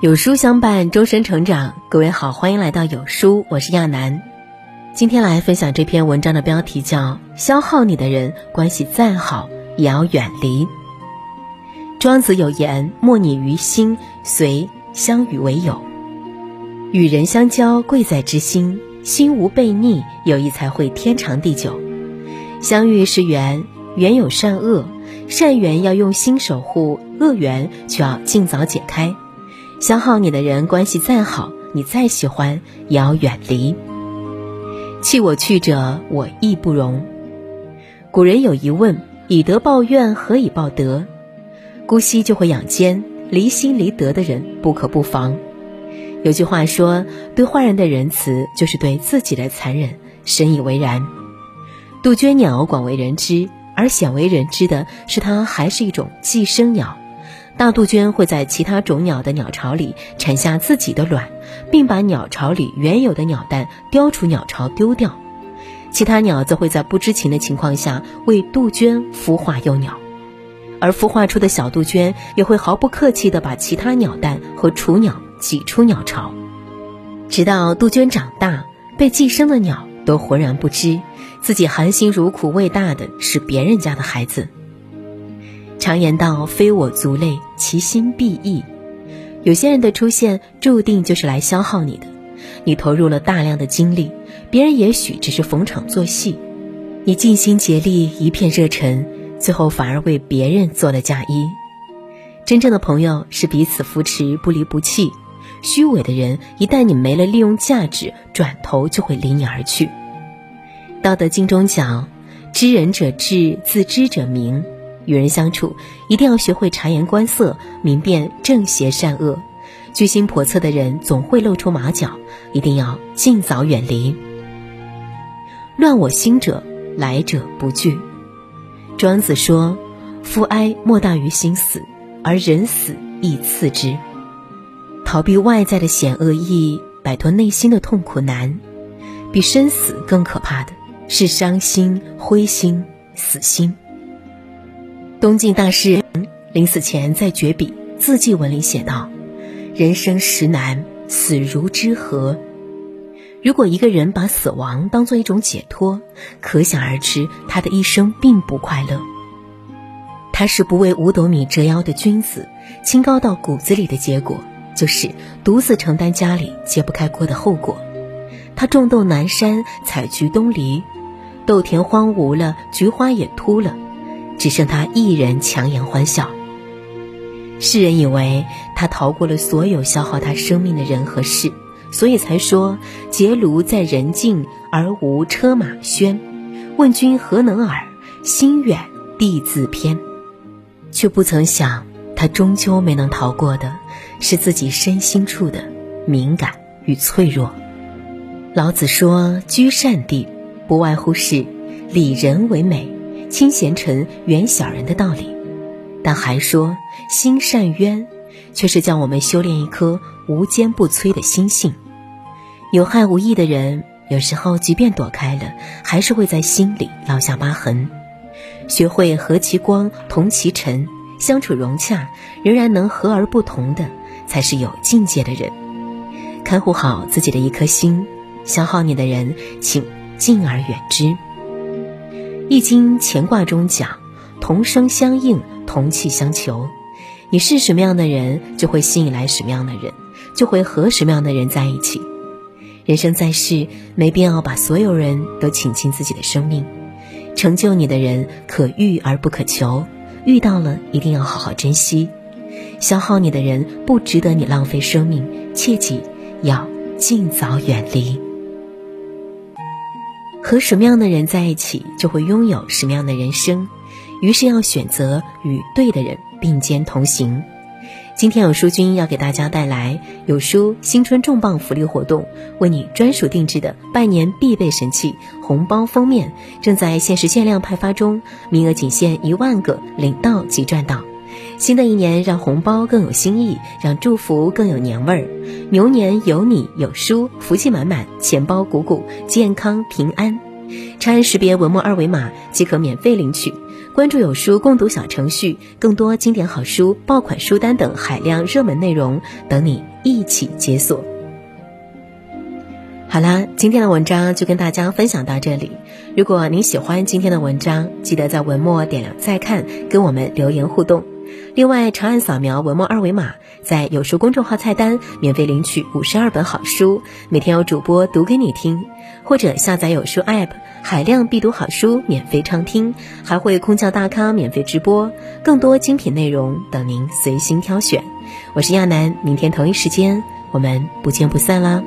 有书相伴，终身成长。各位好，欢迎来到有书，我是亚楠。今天来分享这篇文章的标题叫《消耗你的人，关系再好也要远离》。庄子有言：“莫逆于心，随相与为友。”与人相交，贵在知心，心无悖逆，友谊才会天长地久。相遇是缘，缘有善恶，善缘要用心守护，恶缘却要尽早解开。消耗你的人，关系再好，你再喜欢，也要远离。弃我去者，我亦不容。古人有一问：以德报怨，何以报德？姑息就会养奸，离心离德的人不可不防。有句话说：对坏人的仁慈，就是对自己的残忍。深以为然。杜鹃鸟广为人知，而鲜为人知的是，它还是一种寄生鸟。大杜鹃会在其他种鸟的鸟巢里产下自己的卵，并把鸟巢里原有的鸟蛋叼出鸟巢丢掉。其他鸟则会在不知情的情况下为杜鹃孵化幼鸟，而孵化出的小杜鹃也会毫不客气地把其他鸟蛋和雏鸟挤出鸟巢，直到杜鹃长大，被寄生的鸟都浑然不知自己含辛茹苦喂大的是别人家的孩子。常言道：“非我族类，其心必异。”有些人的出现注定就是来消耗你的。你投入了大量的精力，别人也许只是逢场作戏。你尽心竭力，一片热忱，最后反而为别人做了嫁衣。真正的朋友是彼此扶持，不离不弃。虚伪的人，一旦你没了利用价值，转头就会离你而去。《道德经》中讲：“知人者智，自知者明。”与人相处，一定要学会察言观色，明辨正邪善恶。居心叵测的人总会露出马脚，一定要尽早远离。乱我心者，来者不拒。庄子说：“夫哀莫大于心死，而人死亦次之。”逃避外在的险恶易，摆脱内心的痛苦难。比生死更可怕的是伤心、灰心、死心。东晋大诗人临死前在绝笔字迹文里写道：“人生实难，死如之何？”如果一个人把死亡当做一种解脱，可想而知他的一生并不快乐。他是不为五斗米折腰的君子，清高到骨子里的结果就是独自承担家里揭不开锅的后果。他种豆南山，采菊东篱，豆田荒芜了，菊花也秃了。只剩他一人强颜欢笑。世人以为他逃过了所有消耗他生命的人和事，所以才说“结庐在人境，而无车马喧。问君何能尔？心远地自偏。”却不曾想，他终究没能逃过的，是自己身心处的敏感与脆弱。老子说：“居善地，不外乎是礼人为美。”亲贤臣，远小人的道理，但还说心善渊，却是教我们修炼一颗无坚不摧的心性。有害无益的人，有时候即便躲开了，还是会在心里烙下疤痕。学会和其光，同其尘，相处融洽，仍然能和而不同的，才是有境界的人。看护好自己的一颗心，消耗你的人，请敬而远之。易经乾卦中讲，同声相应，同气相求。你是什么样的人，就会吸引来什么样的人，就会和什么样的人在一起。人生在世，没必要把所有人都请进自己的生命。成就你的人，可遇而不可求，遇到了一定要好好珍惜。消耗你的人，不值得你浪费生命，切记要尽早远离。和什么样的人在一起，就会拥有什么样的人生。于是要选择与对的人并肩同行。今天有书君要给大家带来有书新春重磅福利活动，为你专属定制的拜年必备神器红包封面，正在限时限量派发中，名额仅限一万个，领到即赚到。新的一年，让红包更有新意，让祝福更有年味儿。牛年有你有书，福气满满，钱包鼓鼓，健康平安。长按识别文末二维码即可免费领取。关注有书共读小程序，更多经典好书、爆款书单等海量热门内容等你一起解锁。好啦，今天的文章就跟大家分享到这里。如果您喜欢今天的文章，记得在文末点亮再看，跟我们留言互动。另外，长按扫描文末二维码，在有书公众号菜单免费领取五十二本好书，每天有主播读给你听；或者下载有书 App，海量必读好书免费畅听，还会空降大咖免费直播，更多精品内容等您随心挑选。我是亚楠，明天同一时间我们不见不散啦。